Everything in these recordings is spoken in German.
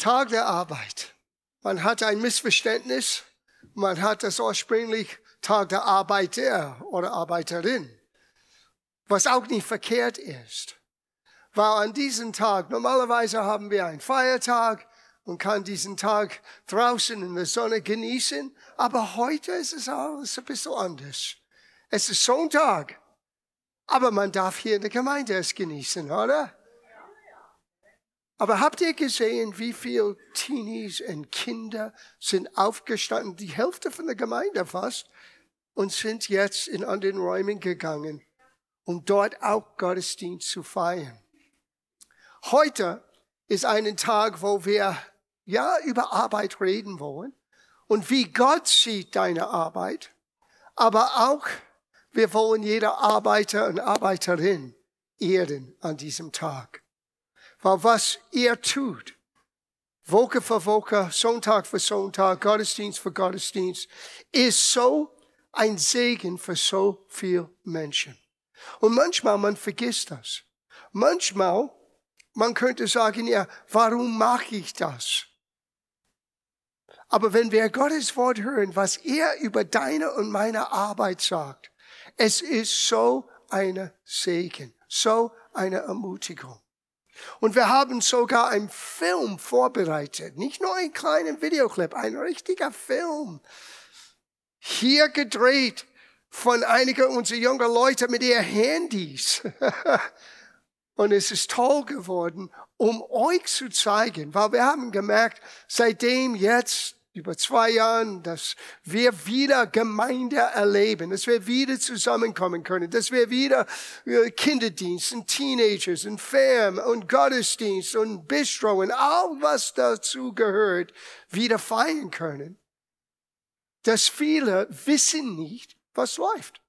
Tag der Arbeit. Man hat ein Missverständnis. Man hat das ursprünglich Tag der Arbeiter oder Arbeiterin. Was auch nicht verkehrt ist. Weil an diesem Tag, normalerweise haben wir einen Feiertag und kann diesen Tag draußen in der Sonne genießen. Aber heute ist es alles ein bisschen anders. Es ist Sonntag. Aber man darf hier in der Gemeinde es genießen, oder? Aber habt ihr gesehen, wie viele Teenies und Kinder sind aufgestanden, die Hälfte von der Gemeinde fast, und sind jetzt in anderen Räumen gegangen, um dort auch Gottesdienst zu feiern. Heute ist ein Tag, wo wir ja über Arbeit reden wollen und wie Gott sieht deine Arbeit, aber auch wir wollen jeder Arbeiter und Arbeiterin ehren an diesem Tag. Weil was ihr tut, Woche für Woche, Sonntag für Sonntag, Gottesdienst für Gottesdienst, ist so ein Segen für so viele Menschen. Und manchmal man vergisst das. Manchmal, man könnte sagen, ja, warum mache ich das? Aber wenn wir Gottes Wort hören, was er über deine und meine Arbeit sagt, es ist so eine Segen, so eine Ermutigung. Und wir haben sogar einen Film vorbereitet. Nicht nur einen kleinen Videoclip, ein richtiger Film. Hier gedreht von einigen unserer jungen Leute mit ihren Handys. Und es ist toll geworden, um euch zu zeigen, weil wir haben gemerkt, seitdem jetzt über zwei Jahren, dass wir wieder Gemeinde erleben, dass wir wieder zusammenkommen können, dass wir wieder äh, Kinderdienst und Teenagers und Fam und Gottesdienst und Bistro und all was dazu gehört, wieder feiern können. Dass viele wissen nicht, was läuft.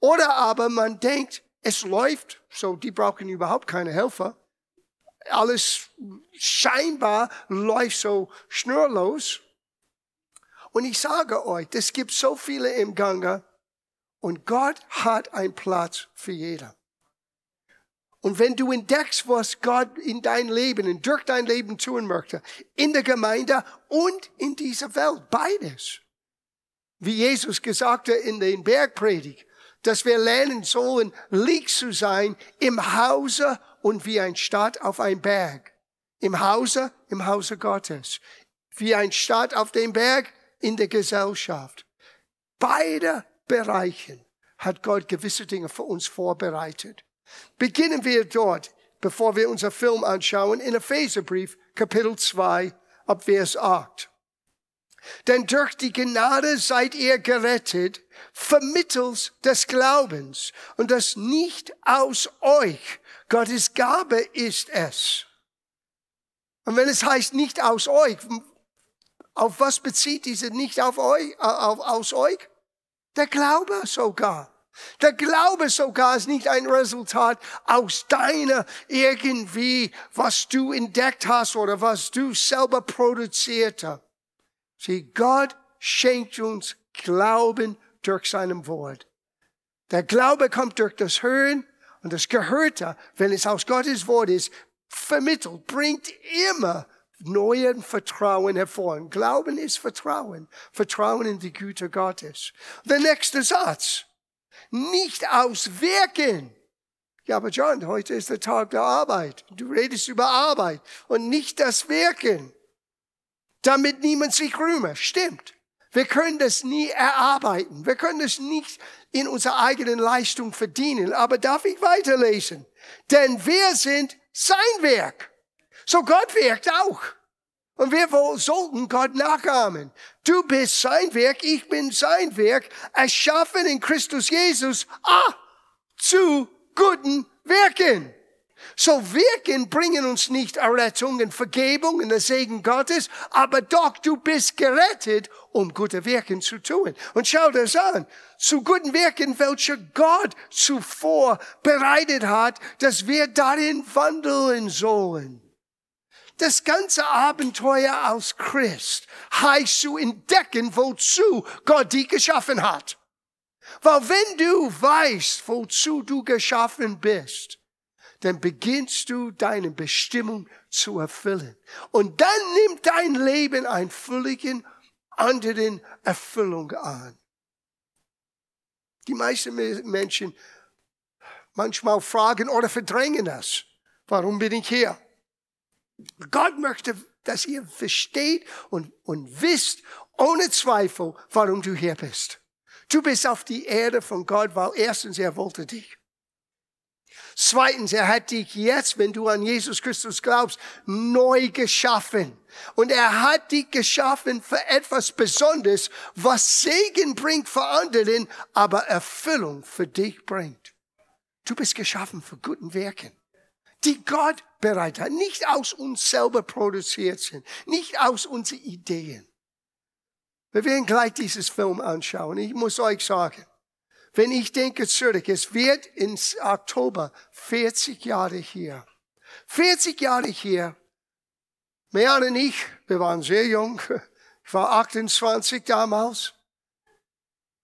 Oder aber man denkt, es läuft, so die brauchen überhaupt keine Helfer alles scheinbar läuft so schnurlos. Und ich sage euch, es gibt so viele im Gange und Gott hat einen Platz für jeder. Und wenn du entdeckst, was Gott in dein Leben, und durch dein Leben tun möchte, in der Gemeinde und in dieser Welt, beides. Wie Jesus gesagt hat in den Bergpredigt, dass wir lernen sollen, Licht zu sein im Hause und wie ein Stadt auf einem Berg. Im Hause, im Hause Gottes. Wie ein Stadt auf dem Berg, in der Gesellschaft. Beide Bereichen hat Gott gewisse Dinge für uns vorbereitet. Beginnen wir dort, bevor wir unser Film anschauen, in Epheserbrief, Kapitel 2, ab Vers 8. Denn durch die Gnade seid ihr gerettet, vermittels des Glaubens, und das nicht aus euch, Gottes Gabe ist es. Und wenn es heißt nicht aus euch, auf was bezieht diese nicht auf euch, auf, aus euch? Der Glaube sogar. Der Glaube sogar ist nicht ein Resultat aus deiner irgendwie, was du entdeckt hast oder was du selber produziert hast. Sieh, Gott schenkt uns Glauben durch seinem Wort. Der Glaube kommt durch das Hören und das Gehörte, wenn es aus Gottes Wort ist, vermittelt, bringt immer neuen Vertrauen hervor. Glauben ist Vertrauen. Vertrauen in die Güte Gottes. Der nächste Satz. Nicht aus Wirken. Ja, aber John, heute ist der Tag der Arbeit. Du redest über Arbeit und nicht das Wirken. Damit niemand sich rühme. Stimmt. Wir können das nie erarbeiten. Wir können das nicht in unserer eigenen Leistung verdienen. Aber darf ich weiterlesen? Denn wir sind sein Werk. So Gott wirkt auch. Und wir sollten Gott nachahmen. Du bist sein Werk, ich bin sein Werk, erschaffen in Christus Jesus, ah, zu guten Werken. So Wirken bringen uns nicht Errettung und Vergebung und der Segen Gottes, aber doch du bist gerettet, um gute Wirken zu tun. Und schau das an. Zu guten Wirken, welche Gott zuvor bereitet hat, dass wir darin wandeln sollen. Das ganze Abenteuer als Christ heißt zu entdecken, wozu Gott dich geschaffen hat. Weil wenn du weißt, wozu du geschaffen bist, dann beginnst du deine Bestimmung zu erfüllen. Und dann nimmt dein Leben einen völligen anderen Erfüllung an. Die meisten Menschen manchmal fragen oder verdrängen das. Warum bin ich hier? Gott möchte, dass ihr versteht und, und wisst ohne Zweifel, warum du hier bist. Du bist auf die Erde von Gott, weil erstens er wollte dich. Zweitens, er hat dich jetzt, wenn du an Jesus Christus glaubst, neu geschaffen. Und er hat dich geschaffen für etwas Besonderes, was Segen bringt für anderen, aber Erfüllung für dich bringt. Du bist geschaffen für guten Werken, die Gott bereit nicht aus uns selber produziert sind, nicht aus unseren Ideen. Wir werden gleich dieses Film anschauen. Ich muss euch sagen, wenn ich denke zurück, es wird in Oktober 40 Jahre hier. 40 Jahre hier. Mejan und ich, wir waren sehr jung. Ich war 28 damals.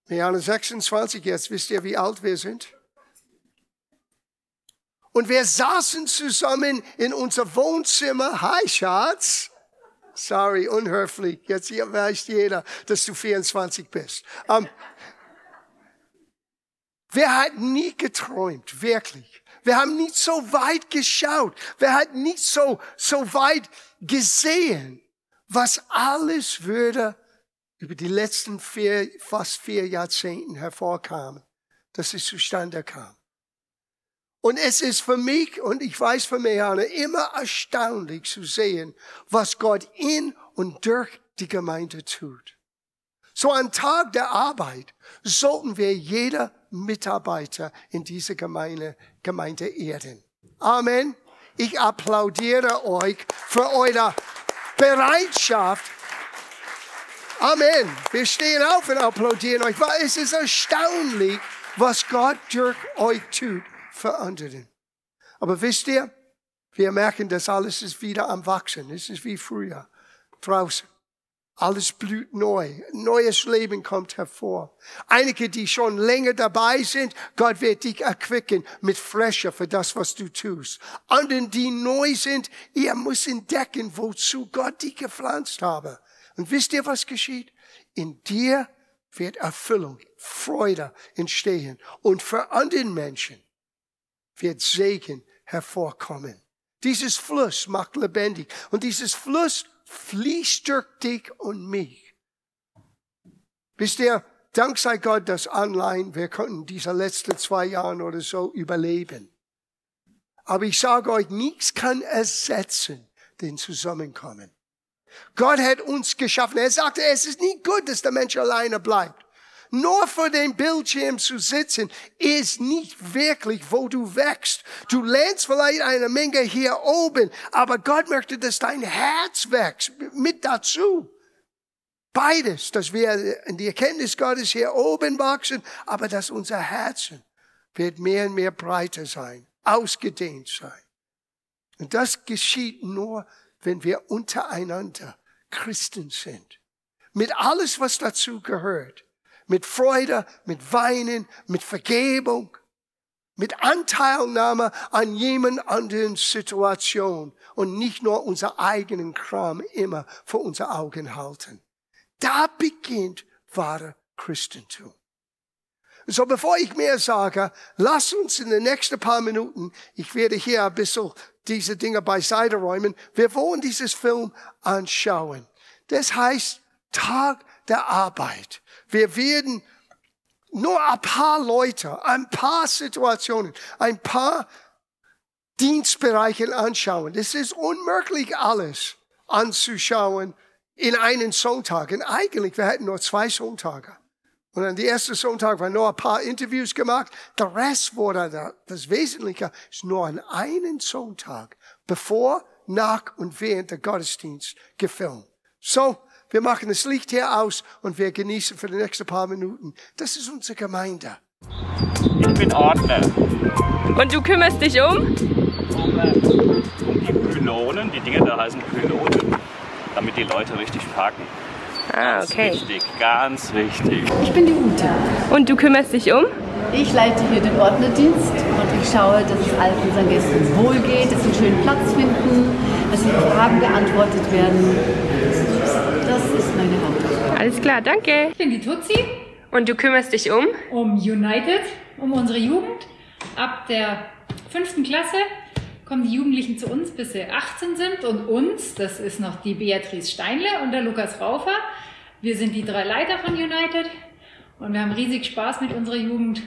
Mejan 26, jetzt wisst ihr, wie alt wir sind. Und wir saßen zusammen in unser Wohnzimmer. Hi, Schatz. Sorry, unhöflich. Jetzt weiß jeder, dass du 24 bist. Um, wer hat nie geträumt, wirklich? Wir haben nie so weit geschaut. Wer hat nie so, so weit gesehen, was alles würde über die letzten vier, fast vier Jahrzehnten hervorkam, dass es zustande kam. Und es ist für mich, und ich weiß für Mehane, immer erstaunlich zu sehen, was Gott in und durch die Gemeinde tut. So am Tag der Arbeit sollten wir jeder Mitarbeiter in dieser Gemeinde, Gemeinde ehren. Amen. Ich applaudiere euch für eure Bereitschaft. Amen. Wir stehen auf und applaudieren euch, weil es ist erstaunlich, was Gott durch euch tut für andere. Aber wisst ihr, wir merken, dass alles ist wieder am Wachsen. Es ist wie früher draußen. Alles blüht neu. Neues Leben kommt hervor. Einige, die schon länger dabei sind, Gott wird dich erquicken mit Fresche für das, was du tust. Anderen, die neu sind, ihr müsst entdecken, wozu Gott dich gepflanzt habe. Und wisst ihr, was geschieht? In dir wird Erfüllung, Freude entstehen. Und für anderen Menschen wird Segen hervorkommen. Dieses Fluss macht lebendig. Und dieses Fluss fließt durch dich und mich. Wisst ihr, dank sei Gott, das Online, wir konnten diese letzten zwei Jahre oder so überleben. Aber ich sage euch, nichts kann ersetzen den Zusammenkommen. Gott hat uns geschaffen. Er sagte, es ist nicht gut, dass der Mensch alleine bleibt nur vor dem Bildschirm zu sitzen, ist nicht wirklich, wo du wächst. Du lernst vielleicht eine Menge hier oben, aber Gott möchte, dass dein Herz wächst, mit dazu. Beides, dass wir in die Erkenntnis Gottes hier oben wachsen, aber dass unser Herzen wird mehr und mehr breiter sein, ausgedehnt sein. Und das geschieht nur, wenn wir untereinander Christen sind. Mit alles, was dazu gehört mit Freude, mit Weinen, mit Vergebung, mit Anteilnahme an jemand anderen Situation und nicht nur unser eigenen Kram immer vor unser Augen halten. Da beginnt wahre Christentum. So, bevor ich mehr sage, lass uns in den nächsten paar Minuten, ich werde hier ein bisschen diese Dinge beiseite räumen, wir wollen dieses Film anschauen. Das heißt Tag der Arbeit. Wir werden nur ein paar Leute, ein paar Situationen, ein paar Dienstbereiche anschauen. Es ist unmöglich, alles anzuschauen in einen Sonntag. Und eigentlich, wir hätten nur zwei Sonntage. Und an der ersten Sonntag waren nur ein paar Interviews gemacht. Der Rest wurde, da, das Wesentliche ist nur an einen Sonntag, bevor, nach und während der Gottesdienst gefilmt. So, wir machen das Licht hier aus und wir genießen für die nächsten paar Minuten. Das ist unsere Gemeinde. Ich bin Ordner. Und du kümmerst dich um? Um die Pylonen, die Dinge da heißen Pylonen, damit die Leute richtig parken. Ah, Ganz okay. wichtig, ganz wichtig. Ich bin die Ute. Und du kümmerst dich um? Ich leite hier den Ordnerdienst und Ich schaue, dass es all unseren Gästen wohl geht, dass sie einen schönen Platz finden, dass ihre Fragen beantwortet werden. Das ist meine Hauptaufgabe. Alles klar, danke. Ich bin die Tutsi Und du kümmerst dich um? um United, um unsere Jugend. Ab der fünften Klasse kommen die Jugendlichen zu uns, bis sie 18 sind. Und uns, das ist noch die Beatrice Steinle und der Lukas Raufer. Wir sind die drei Leiter von United und wir haben riesig Spaß mit unserer Jugend.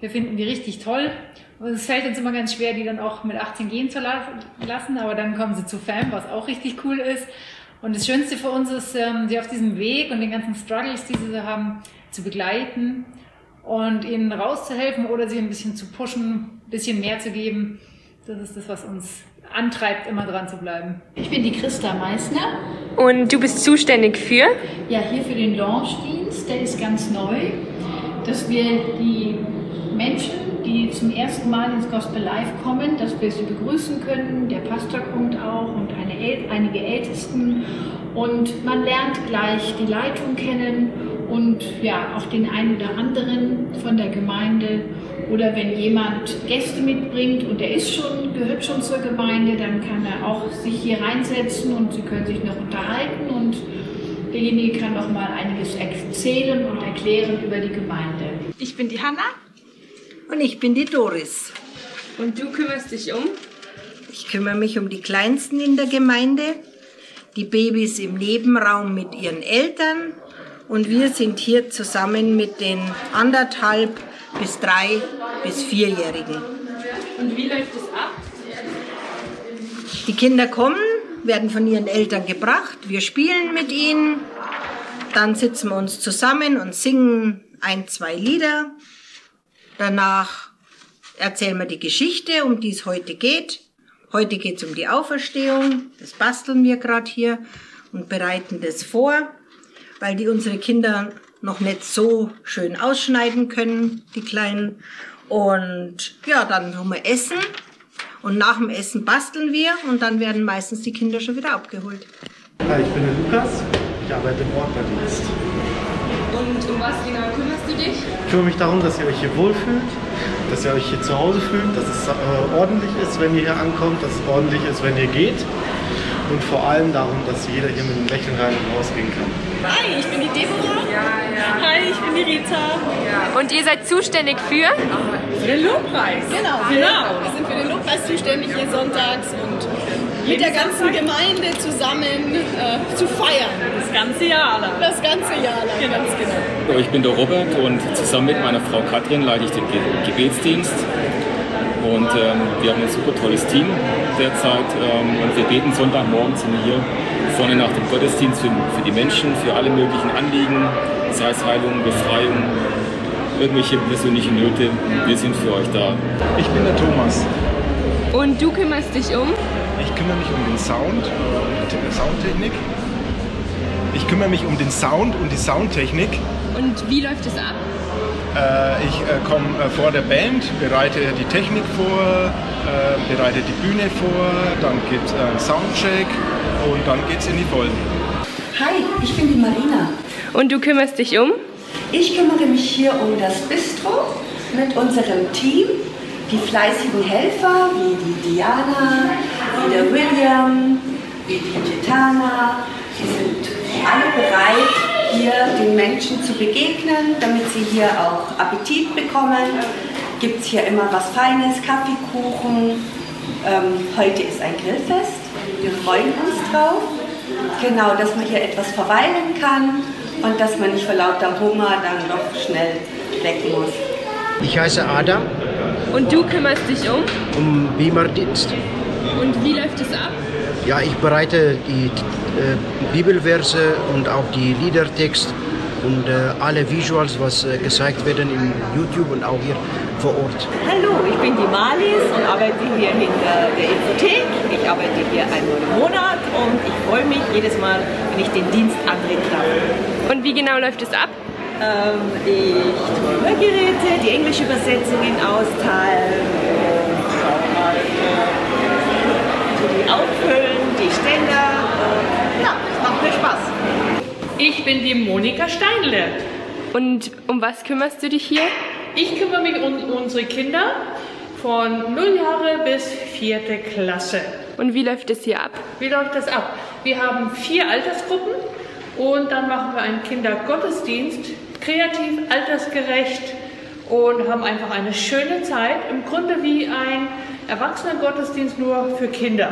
Wir finden die richtig toll. Und es fällt uns immer ganz schwer, die dann auch mit 18 gehen zu la- lassen, aber dann kommen sie zu FAM, was auch richtig cool ist. Und das Schönste für uns ist, ähm, sie auf diesem Weg und den ganzen Struggles, die sie so haben, zu begleiten und ihnen rauszuhelfen oder sie ein bisschen zu pushen, ein bisschen mehr zu geben. Das ist das, was uns antreibt, immer dran zu bleiben. Ich bin die Christa Meissner. Und du bist zuständig für? Ja, hier für den Launchdienst, der ist ganz neu, dass wir die Menschen, die zum ersten Mal ins Gospel Live kommen, dass wir sie begrüßen können. Der Pastor kommt auch und eine, äl- einige Ältesten. Und man lernt gleich die Leitung kennen und ja, auch den einen oder anderen von der Gemeinde. Oder wenn jemand Gäste mitbringt und der ist schon, gehört schon zur Gemeinde, dann kann er auch sich hier reinsetzen und sie können sich noch unterhalten und derjenige kann noch mal einiges erzählen und erklären über die Gemeinde. Ich bin die Hanna. Und ich bin die Doris. Und du kümmerst dich um? Ich kümmere mich um die Kleinsten in der Gemeinde, die Babys im Nebenraum mit ihren Eltern und wir sind hier zusammen mit den anderthalb bis drei bis vierjährigen. Und wie läuft es ab? Die Kinder kommen, werden von ihren Eltern gebracht, wir spielen mit ihnen, dann sitzen wir uns zusammen und singen ein, zwei Lieder. Danach erzählen wir die Geschichte, um die es heute geht. Heute geht es um die Auferstehung, das basteln wir gerade hier und bereiten das vor, weil die unsere Kinder noch nicht so schön ausschneiden können, die Kleinen. Und ja, dann tun wir essen und nach dem Essen basteln wir und dann werden meistens die Kinder schon wieder abgeholt. Hi, ich bin der Lukas. Ich arbeite im Ordnerdienst. Und um was genau kümmerst du dich? Ich kümmere mich darum, dass ihr euch hier wohlfühlt, dass ihr euch hier zu Hause fühlt, dass es äh, ordentlich ist, wenn ihr hier ankommt, dass es ordentlich ist, wenn ihr geht. Und vor allem darum, dass jeder hier mit einem Lächeln rein und rausgehen kann. Hi, ich bin die Deborah. Hi, ich bin die Rita. Und ihr seid zuständig für? Für den Lobpreis. Genau, genau. Wir sind für den Lobpreis zuständig hier sonntags und mit der ganzen Gemeinde zusammen äh, zu feiern. Das ganze Jahr lang. Das ganze Jahr lang, ganz genau. Ich bin der Robert und zusammen mit meiner Frau Katrin leite ich den Ge Gebetsdienst. Und ähm, wir haben ein super tolles Team derzeit. Ähm, und wir beten Sonntagmorgens sind wir hier vorne nach dem Gottesdienst für, für die Menschen, für alle möglichen Anliegen, sei es Heilung, Befreiung, irgendwelche persönlichen Nöte. Wir sind für euch da. Ich bin der Thomas. Und du kümmerst dich um? Ich kümmere mich um den Sound und die Soundtechnik. Ich kümmere mich um den Sound und die Soundtechnik. Und wie läuft es ab? Äh, ich äh, komme äh, vor der Band, bereite die Technik vor, äh, bereite die Bühne vor, dann gibt es einen Soundcheck und dann geht es in die Vollen. Hi, ich bin die Marina. Und du kümmerst dich um? Ich kümmere mich hier um das Bistro mit unserem Team. Die fleißigen Helfer wie die Diana, wie der William, wie die Gitana, die sind alle bereit, hier den Menschen zu begegnen, damit sie hier auch Appetit bekommen. Gibt es hier immer was Feines, Kaffeekuchen. Ähm, heute ist ein Grillfest. Wir freuen uns drauf. Genau, dass man hier etwas verweilen kann und dass man nicht vor lauter Hunger dann doch schnell weg muss. Ich heiße Adam, Und du kümmerst dich um? um Beamer-Dienst. Und wie läuft es ab? Ja, ich bereite die äh, Bibelverse und auch die Liedertext und äh, alle Visuals, was äh, gezeigt werden in YouTube und auch hier vor Ort. Hallo, ich bin die Malis und arbeite hier hinter der Infothek. Ich arbeite hier einmal im Monat und ich freue mich jedes Mal, wenn ich den Dienst antreten darf. Und wie genau läuft es ab? Ähm, ich tue Hörgeräte, die englische Übersetzungen austeilen und schau mal, äh, die auffüllen, die Ständer. Ja, es macht mir Spaß. Ich bin die Monika Steinle. Und um was kümmerst du dich hier? Ich kümmere mich um unsere Kinder, von 0 Jahre bis 4. Klasse. Und wie läuft es hier ab? Wie läuft das ab? Wir haben vier Altersgruppen und dann machen wir einen Kindergottesdienst, kreativ, altersgerecht und haben einfach eine schöne Zeit. Im Grunde wie ein Erwachsenengottesdienst nur für Kinder.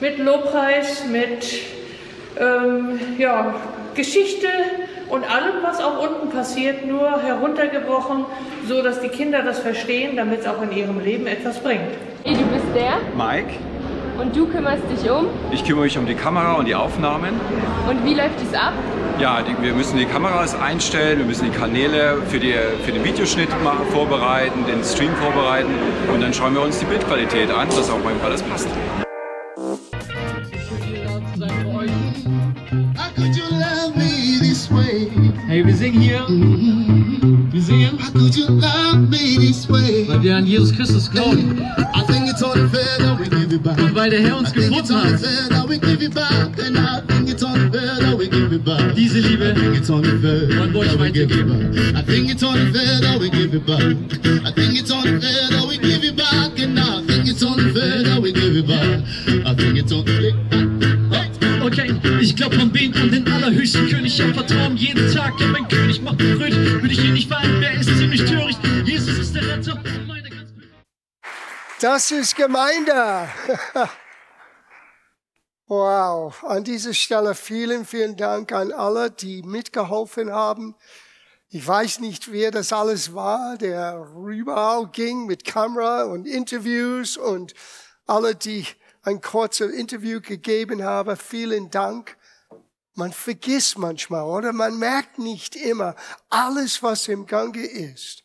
Mit Lobpreis, mit ähm, ja, Geschichte und allem, was auch unten passiert, nur heruntergebrochen, so dass die Kinder das verstehen, damit es auch in ihrem Leben etwas bringt. Hey, du bist der Mike, und du kümmerst dich um. ich kümmere mich um die Kamera und die Aufnahmen. Und wie läuft es ab? Ja, die, wir müssen die Kameras einstellen, wir müssen die Kanäle für, die, für den Videoschnitt ma- vorbereiten, den Stream vorbereiten und dann schauen wir uns die Bildqualität an, dass auch beim alles passt. Hey, wir singen hier. Wir singen. Weil wir an Jesus Christus glauben. I think it's only fair that we give it back. Und weil der Herr uns gefunden hat. Diese Liebe wollen wir euch weitergeben. I think it's only fair that we give it back. I think it's only fair that we give it back. Ich vertrauen jeden Tag, ja, mein König macht mich fröhlich. Würde ich ihn nicht weinen, wer ist ziemlich töricht. Jesus ist der Retter. Das ist Gemeinde. wow. An dieser Stelle vielen, vielen Dank an alle, die mitgeholfen haben. Ich weiß nicht, wer das alles war, der überall ging mit Kamera und Interviews und alle, die ein kurzes Interview gegeben haben. Vielen Dank. Man vergisst manchmal, oder? Man merkt nicht immer alles, was im Gange ist.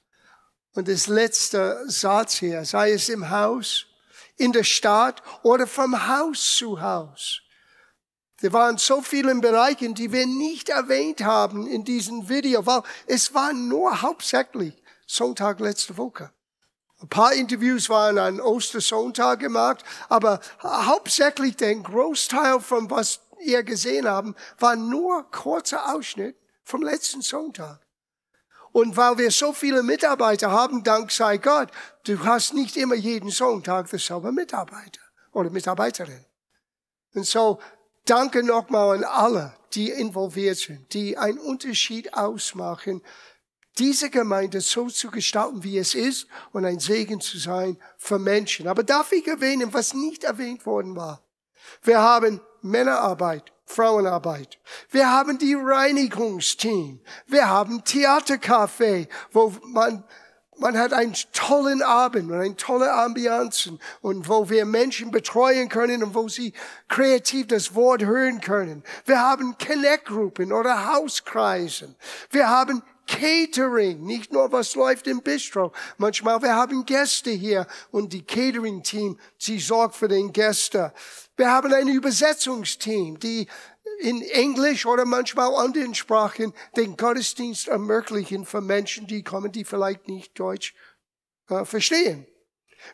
Und das letzte Satz hier, sei es im Haus, in der Stadt oder vom Haus zu Haus. Da waren so viele Bereiche, die wir nicht erwähnt haben in diesem Video, weil es war nur hauptsächlich Sonntag letzte Woche. Ein paar Interviews waren an Ostersonntag gemacht, aber hauptsächlich der Großteil von was ihr gesehen haben, war nur kurzer Ausschnitt vom letzten Sonntag. Und weil wir so viele Mitarbeiter haben, dank sei Gott, du hast nicht immer jeden Sonntag dasselbe Mitarbeiter oder Mitarbeiterin. Und so danke nochmal an alle, die involviert sind, die einen Unterschied ausmachen, diese Gemeinde so zu gestalten, wie es ist und ein Segen zu sein für Menschen. Aber darf ich erwähnen, was nicht erwähnt worden war? Wir haben Männerarbeit, Frauenarbeit. Wir haben die Reinigungsteam. Wir haben Theatercafé, wo man man hat einen tollen Abend und eine tolle Ambianzen und wo wir Menschen betreuen können und wo sie kreativ das Wort hören können. Wir haben Connect-Gruppen oder Hauskreisen. Wir haben Catering, nicht nur was läuft im Bistro. Manchmal wir haben Gäste hier und die Catering-Team, sie sorgt für den Gäste. Wir haben ein Übersetzungsteam, die in Englisch oder manchmal anderen Sprachen den Gottesdienst ermöglichen für Menschen, die kommen, die vielleicht nicht Deutsch äh, verstehen.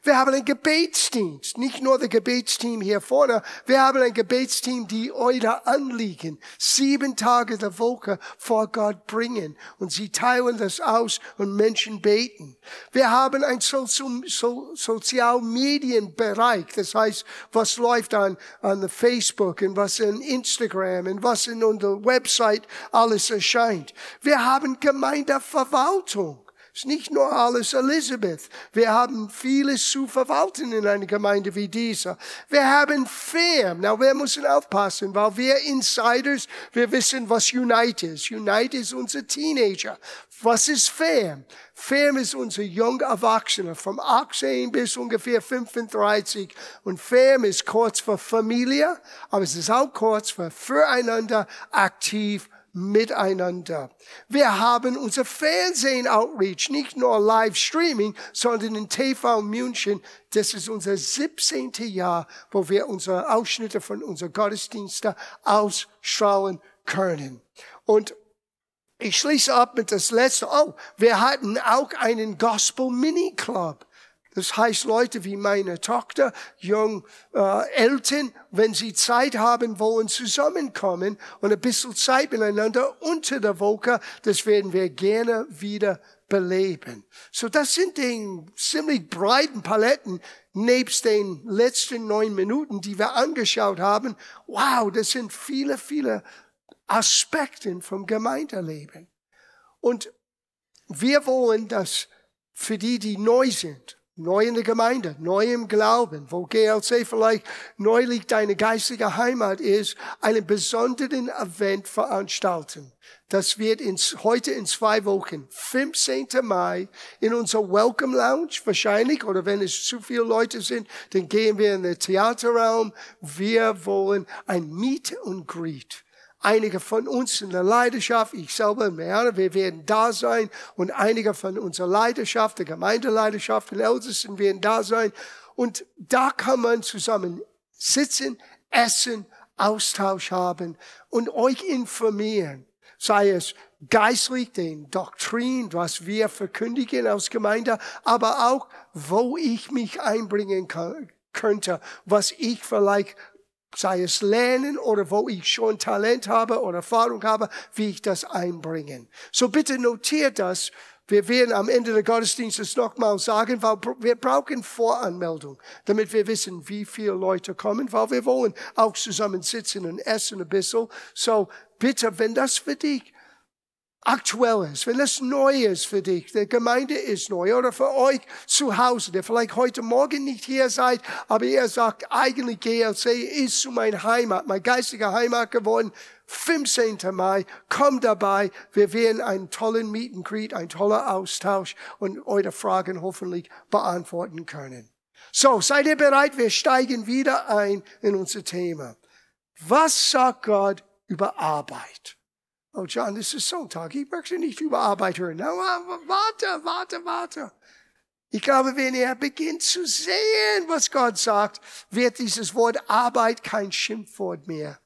Wir haben ein Gebetsdienst, nicht nur das Gebetsteam hier vorne, wir haben ein Gebetsteam, die eure Anliegen sieben Tage der Woche vor Gott bringen und sie teilen das aus und Menschen beten. Wir haben ein so so Sozialmedienbereich, das heißt, was läuft an, an Facebook und was in Instagram und was in unserer Website alles erscheint. Wir haben Gemeindeverwaltung. Ist nicht nur alles Elizabeth. Wir haben vieles zu verwalten in einer Gemeinde wie dieser. Wir haben FAM. Na, wir müssen aufpassen, weil wir Insiders, wir wissen, was Unite ist. Unite ist unser Teenager. Was ist FAM? FAM ist unser junger Erwachsener, vom 18 bis ungefähr 35. Und FAM ist kurz für Familie, aber es ist auch kurz für füreinander aktiv miteinander. Wir haben unser Fernsehen-Outreach, nicht nur Live-Streaming, sondern in TV München. Das ist unser 17. Jahr, wo wir unsere Ausschnitte von unseren Gottesdiensten ausstrahlen können. Und ich schließe ab mit das letzte. Oh, wir hatten auch einen Gospel Mini Club. Das heißt, Leute wie meine Tochter, jung äh, Eltern, wenn sie Zeit haben wollen, zusammenkommen und ein bisschen Zeit miteinander unter der Woche, das werden wir gerne wieder beleben. So, das sind die ziemlich breiten Paletten, nebst den letzten neun Minuten, die wir angeschaut haben. Wow, das sind viele, viele Aspekte vom Gemeindeleben. Und wir wollen das für die, die neu sind, neu in der Gemeinde, neu im Glauben, wo GLC vielleicht neulich deine geistige Heimat ist, einen besonderen Event veranstalten. Das wird in, heute in zwei Wochen, 15. Mai, in unser Welcome Lounge wahrscheinlich, oder wenn es zu viele Leute sind, dann gehen wir in den Theaterraum. Wir wollen ein Meet und Greet einige von uns in der Leidenschaft, ich selber, Marianne, wir werden da sein und einige von unserer Leidenschaft, der Gemeindeleidenschaft, die Ältesten werden da sein. Und da kann man zusammen sitzen, essen, Austausch haben und euch informieren. Sei es geistlich, den Doktrin, was wir verkündigen als Gemeinde, aber auch, wo ich mich einbringen könnte, was ich vielleicht sei es lernen oder wo ich schon Talent habe oder Erfahrung habe, wie ich das einbringen. So bitte notiert das. Wir werden am Ende des Gottesdienstes nochmal sagen, weil wir brauchen Voranmeldung, damit wir wissen, wie viele Leute kommen, weil wir wollen auch zusammen sitzen und essen ein bisschen. So bitte, wenn das für dich aktuell ist, wenn es neu ist für dich, der Gemeinde ist neu oder für euch zu Hause, der vielleicht heute Morgen nicht hier seid, aber ihr sagt, eigentlich GLC ist zu meiner Heimat, mein geistiger Heimat geworden. 15. Mai, kommt dabei, wir werden einen tollen Meet and Greet, einen tollen Austausch und eure Fragen hoffentlich beantworten können. So, seid ihr bereit? Wir steigen wieder ein in unser Thema. Was sagt Gott über Arbeit? Oh John, das ist Sonntag. Ich möchte nicht über Arbeit hören. Na, warte, warte, warte. Ich glaube, wenn er beginnt zu sehen, was Gott sagt, wird dieses Wort Arbeit kein Schimpfwort mehr.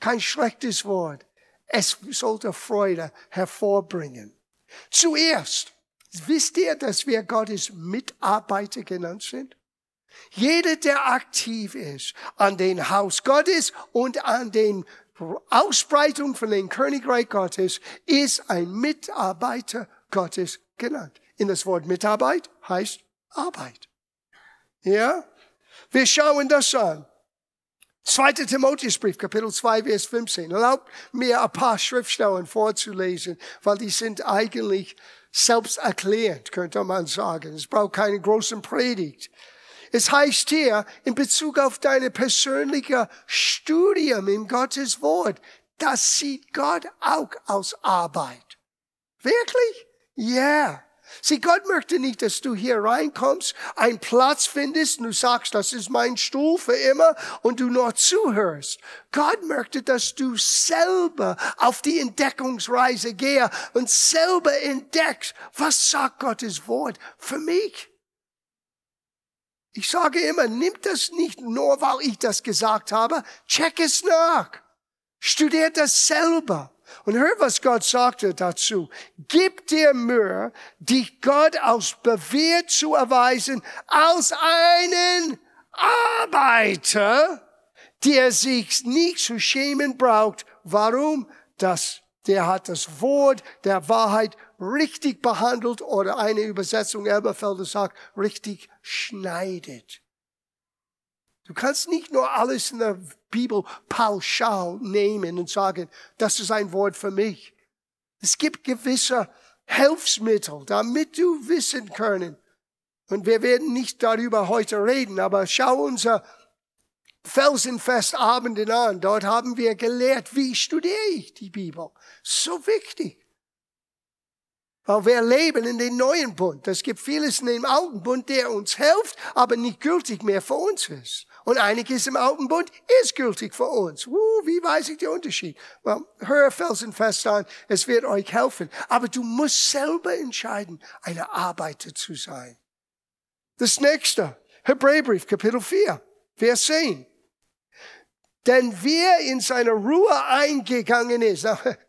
Kein schlechtes Wort. Es sollte Freude hervorbringen. Zuerst, wisst ihr, dass wir Gottes Mitarbeiter genannt sind? Jeder, der aktiv ist an den Haus Gottes und an den Ausbreitung von dem Königreich Gottes ist ein Mitarbeiter Gottes genannt. In das Wort Mitarbeit heißt Arbeit. Ja? Wir schauen das an. 2. Timotheusbrief, Kapitel 2, Vers 15. Erlaubt mir ein paar Schriftstellen vorzulesen, weil die sind eigentlich selbsterklärend, könnte man sagen. Es braucht keine großen Predigt. Es heißt hier in Bezug auf deine persönliche Studium in Gottes Wort, das sieht Gott auch aus Arbeit. Wirklich? Ja. Yeah. Sieh, Gott möchte nicht, dass du hier reinkommst, einen Platz findest und du sagst, das ist mein Stuhl für immer und du nur zuhörst. Gott möchte, dass du selber auf die Entdeckungsreise gehst und selber entdeckst, was sagt Gottes Wort für mich. Ich sage immer, nimm das nicht nur, weil ich das gesagt habe. Check es nach. Studiert das selber. Und hör, was Gott sagte dazu. Gib dir Mühe, dich Gott als bewährt zu erweisen, als einen Arbeiter, der sich nicht zu schämen braucht. Warum? Das, der hat das Wort der Wahrheit richtig behandelt oder eine Übersetzung Elberfelder sagt, richtig schneidet. Du kannst nicht nur alles in der Bibel pauschal nehmen und sagen, das ist ein Wort für mich. Es gibt gewisse Hilfsmittel, damit du wissen können. Und wir werden nicht darüber heute reden, aber schau unser Felsenfestabenden an. Dort haben wir gelehrt, wie studiere ich die Bibel. So wichtig. Weil wir leben in den neuen Bund. Es gibt vieles in dem alten Bund, der uns hilft, aber nicht gültig mehr für uns ist. Und einiges im alten Bund ist gültig für uns. Uh, wie weiß ich den Unterschied? Well, hör felsenfest an, es wird euch helfen. Aber du musst selber entscheiden, eine Arbeiter zu sein. Das nächste, Hebräerbrief, Kapitel 4, Vers 10. Denn wer in seine Ruhe eingegangen ist,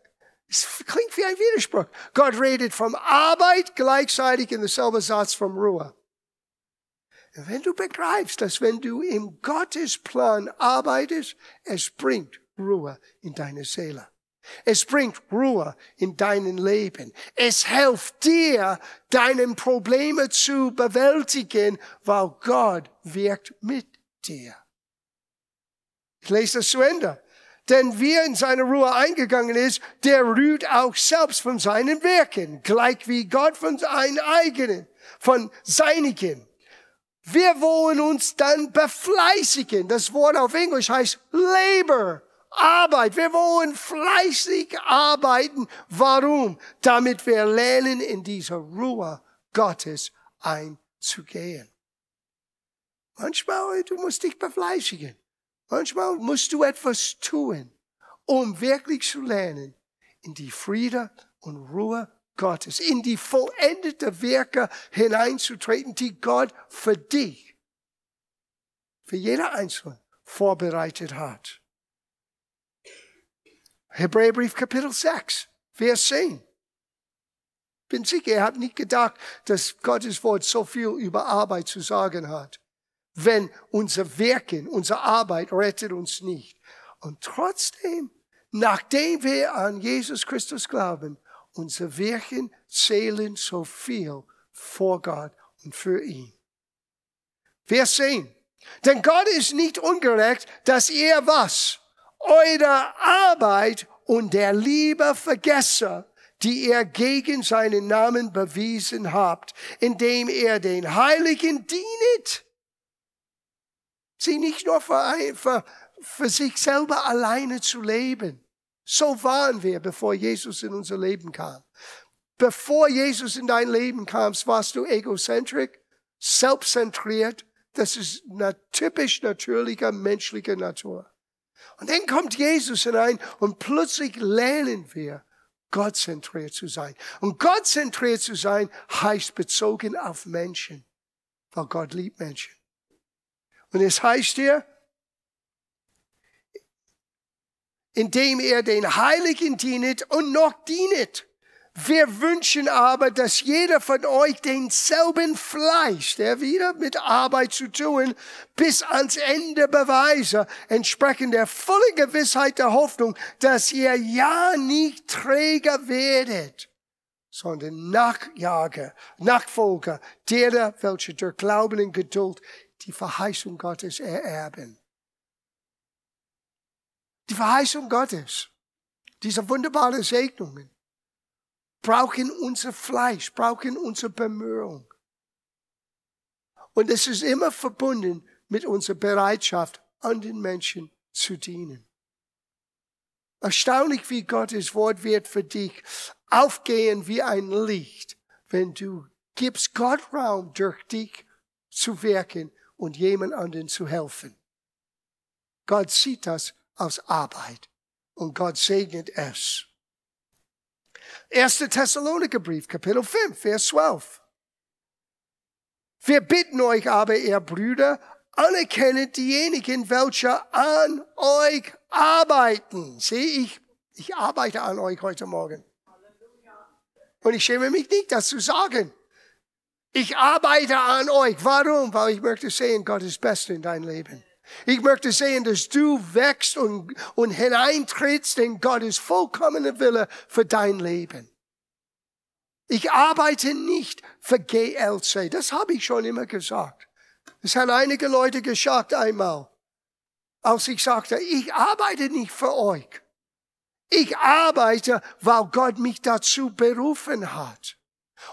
es klingt wie ein Widerspruch. Gott redet vom Arbeit gleichzeitig in derselben Satz vom Ruhe. Wenn du begreifst, dass wenn du im Gottesplan arbeitest, es bringt Ruhe in deine Seele. Es bringt Ruhe in dein Leben. Es hilft dir, deine Probleme zu bewältigen, weil Gott wirkt mit dir. Ich lese das zu Ende. Denn wer in seine Ruhe eingegangen ist, der ruht auch selbst von seinen Werken, gleich wie Gott von seinen eigenen, von seinigen. Wir wollen uns dann befleißigen. Das Wort auf Englisch heißt labor. Arbeit. Wir wollen fleißig arbeiten. Warum? Damit wir lernen, in diese Ruhe Gottes einzugehen. Manchmal, du musst dich befleißigen. Manchmal musst du etwas tun, um wirklich zu lernen, in die Friede und Ruhe Gottes, in die vollendete Werke hineinzutreten, die Gott für dich, für jeder Einzelne vorbereitet hat. Hebräerbrief Kapitel 6, Vers 10. Bin sicher, er hat nicht gedacht, dass Gottes Wort so viel über Arbeit zu sagen hat. Wenn unser Wirken, unsere Arbeit rettet uns nicht. Und trotzdem, nachdem wir an Jesus Christus glauben, unser Wirken zählen so viel vor Gott und für ihn. Vers 10. Denn Gott ist nicht ungerecht, dass ihr was? eure Arbeit und der Liebe vergesse, die ihr gegen seinen Namen bewiesen habt, indem ihr den Heiligen dienet. Sie nicht nur für, für, für sich selber alleine zu leben. So waren wir, bevor Jesus in unser Leben kam. Bevor Jesus in dein Leben kam, warst du egozentrisch, selbstzentriert. Das ist eine typisch natürlicher menschlicher Natur. Und dann kommt Jesus hinein und plötzlich lernen wir, gottzentriert zu sein. Und gottzentriert zu sein heißt bezogen auf Menschen, weil Gott liebt Menschen. Und es heißt hier, indem er den Heiligen dienet und noch dienet. Wir wünschen aber, dass jeder von euch denselben Fleiß, der wieder mit Arbeit zu tun, bis ans Ende beweise, entsprechend der vollen Gewissheit der Hoffnung, dass ihr ja nicht träger werdet, sondern Nachjager, Nachfolger derer, welche durch Glauben und Geduld die Verheißung Gottes ererben. Die Verheißung Gottes, diese wunderbaren Segnungen, brauchen unser Fleisch, brauchen unsere Bemühung. Und es ist immer verbunden mit unserer Bereitschaft, anderen Menschen zu dienen. Erstaunlich, wie Gottes Wort wird für dich aufgehen wie ein Licht, wenn du gibst Gott Raum, durch dich zu wirken und jemand anderen zu helfen. Gott sieht das als Arbeit und Gott segnet es. 1. Thessaloniker Brief, Kapitel 5, Vers 12. Wir bitten euch aber, ihr Brüder, anerkennet diejenigen, welche an euch arbeiten. Sieh, ich, ich arbeite an euch heute Morgen. Und ich schäme mich nicht, das zu sagen. Ich arbeite an euch. Warum? Weil ich möchte sehen, Gott ist Beste in dein Leben. Ich möchte sehen, dass du wächst und, und hineintrittst in Gottes vollkommene Wille für dein Leben. Ich arbeite nicht für GLC. Das habe ich schon immer gesagt. Das haben einige Leute gesagt einmal, als ich sagte, ich arbeite nicht für euch. Ich arbeite, weil Gott mich dazu berufen hat.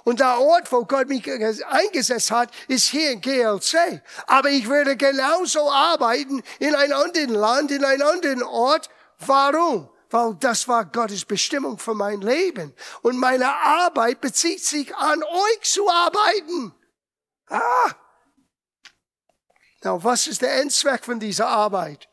Und der Ort, wo Gott mich eingesetzt hat, ist hier in GLC. Aber ich werde genauso arbeiten in einem anderen Land, in einem anderen Ort. Warum? Weil das war Gottes Bestimmung für mein Leben. Und meine Arbeit bezieht sich an euch zu arbeiten. Ah! Na, was ist der Endzweck von dieser Arbeit?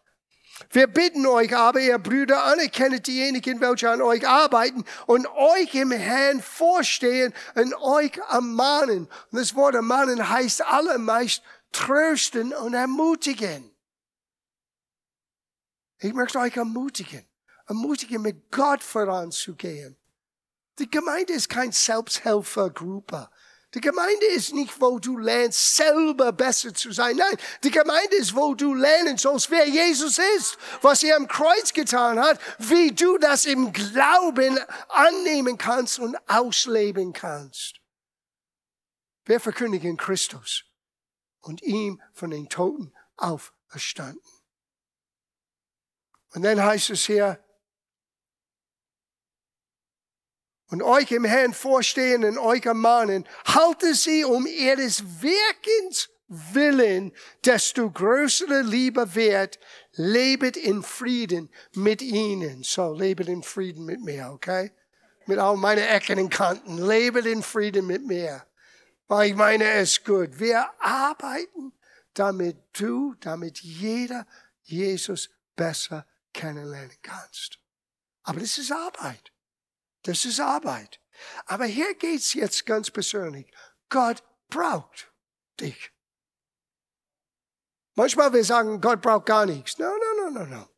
Wir bitten euch aber, ihr Brüder, anerkennet diejenigen, welche an euch arbeiten und euch im Herrn vorstehen und euch ermahnen. Und das Wort ermahnen heißt allermeist trösten und ermutigen. Ich möchte euch ermutigen, ermutigen, mit Gott voranzugehen. Die Gemeinde ist kein Selbsthelfergruppe. Die Gemeinde ist nicht, wo du lernst, selber besser zu sein. Nein, die Gemeinde ist, wo du lernen sollst, wer Jesus ist, was er am Kreuz getan hat, wie du das im Glauben annehmen kannst und ausleben kannst. Wir verkündigen Christus und ihm von den Toten auferstanden. Und dann heißt es hier, und euch im Herrn vorstehen und euch ermahnen, halte sie um ihres Wirkens willen, desto größere Liebe wird, lebet in Frieden mit ihnen. So, lebet in Frieden mit mir, okay? Mit all meinen Ecken und Kanten. Lebet in Frieden mit mir. Weil ich meine es gut. Wir arbeiten, damit du, damit jeder Jesus besser kennenlernen kannst. Aber das ist Arbeit. Das ist Arbeit. Aber hier geht's jetzt ganz persönlich. Gott braucht dich. Manchmal wir sagen, Gott braucht gar nichts. No, no, no, no, no.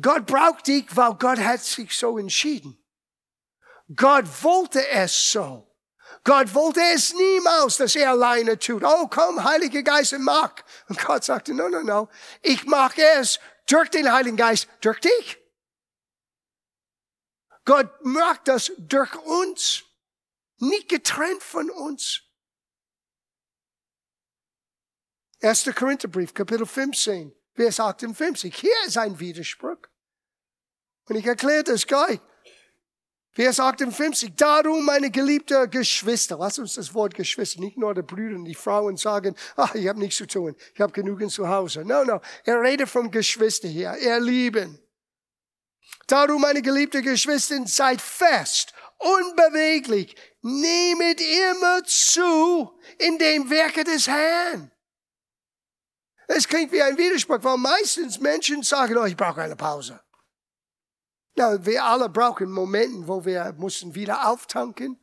Gott braucht dich, weil Gott hat sich so entschieden. Gott wollte es so. Gott wollte es niemals, dass er alleine tut. Oh, komm, Heiliger Geist, mach. Und Gott sagte, no, no, no. Ich mache es durch den Heiligen Geist, durch dich. Gott macht das durch uns, nicht getrennt von uns. 1. Korintherbrief, Kapitel 15, Vers 58. Hier ist ein Widerspruch. Und ich erkläre das gleich. Vers 58. Darum, meine geliebte Geschwister, lass uns das Wort Geschwister, nicht nur die Brüder und die Frauen sagen, ach, ich habe nichts zu tun, ich habe genügend zu Hause. No, no, er redet vom Geschwister hier, er lieben. Darum, meine geliebte Geschwister, seid fest, unbeweglich, nehmet immer zu in dem Werke des Herrn. Es klingt wie ein Widerspruch, weil meistens Menschen sagen, oh, ich brauche eine Pause. Ja, wir alle brauchen Momente, wo wir müssen wieder auftanken.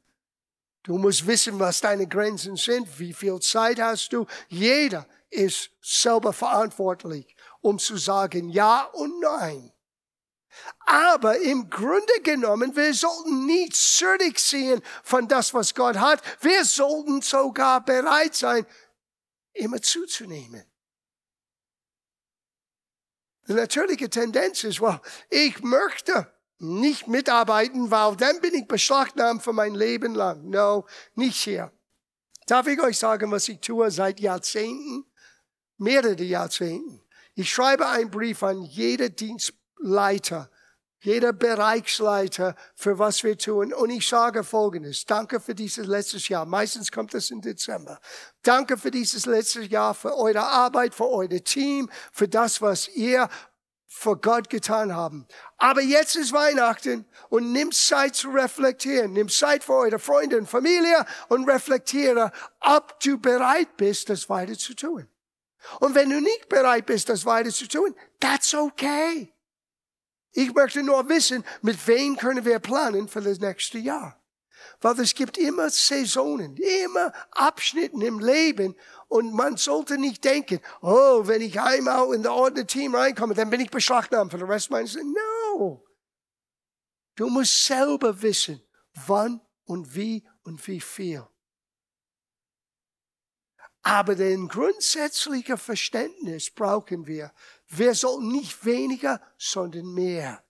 Du musst wissen, was deine Grenzen sind, wie viel Zeit hast du. Jeder ist selber verantwortlich, um zu sagen Ja und Nein. Aber im Grunde genommen, wir sollten nicht zurückziehen von das, was Gott hat. Wir sollten sogar bereit sein, immer zuzunehmen. Die natürliche Tendenz ist, well, ich möchte nicht mitarbeiten, weil dann bin ich beschlagnahmt für mein Leben lang. No, nicht hier. Darf ich euch sagen, was ich tue seit Jahrzehnten? Mehrere Jahrzehnten. Ich schreibe einen Brief an jede Dienstleiter, jeder Bereichsleiter, für was wir tun. Und ich sage Folgendes. Danke für dieses letztes Jahr. Meistens kommt das im Dezember. Danke für dieses letzte Jahr, für eure Arbeit, für euer Team, für das, was ihr für Gott getan haben. Aber jetzt ist Weihnachten und nimm Zeit zu reflektieren. Nimm Zeit für eure Freunde und Familie und reflektiere, ob du bereit bist, das weiter zu tun. Und wenn du nicht bereit bist, das weiter zu tun, that's okay. Ich möchte nur wissen, mit wem können wir planen für das nächste Jahr. Weil es gibt immer Saisonen, immer Abschnitten im Leben und man sollte nicht denken, oh, wenn ich einmal in das ordentliche Team reinkomme, dann bin ich beschlagnahmt für den Rest meines Lebens. No. Du musst selber wissen, wann und wie und wie viel. Aber den grundsätzlichen Verständnis brauchen wir. Wir sollten nicht weniger, sondern mehr.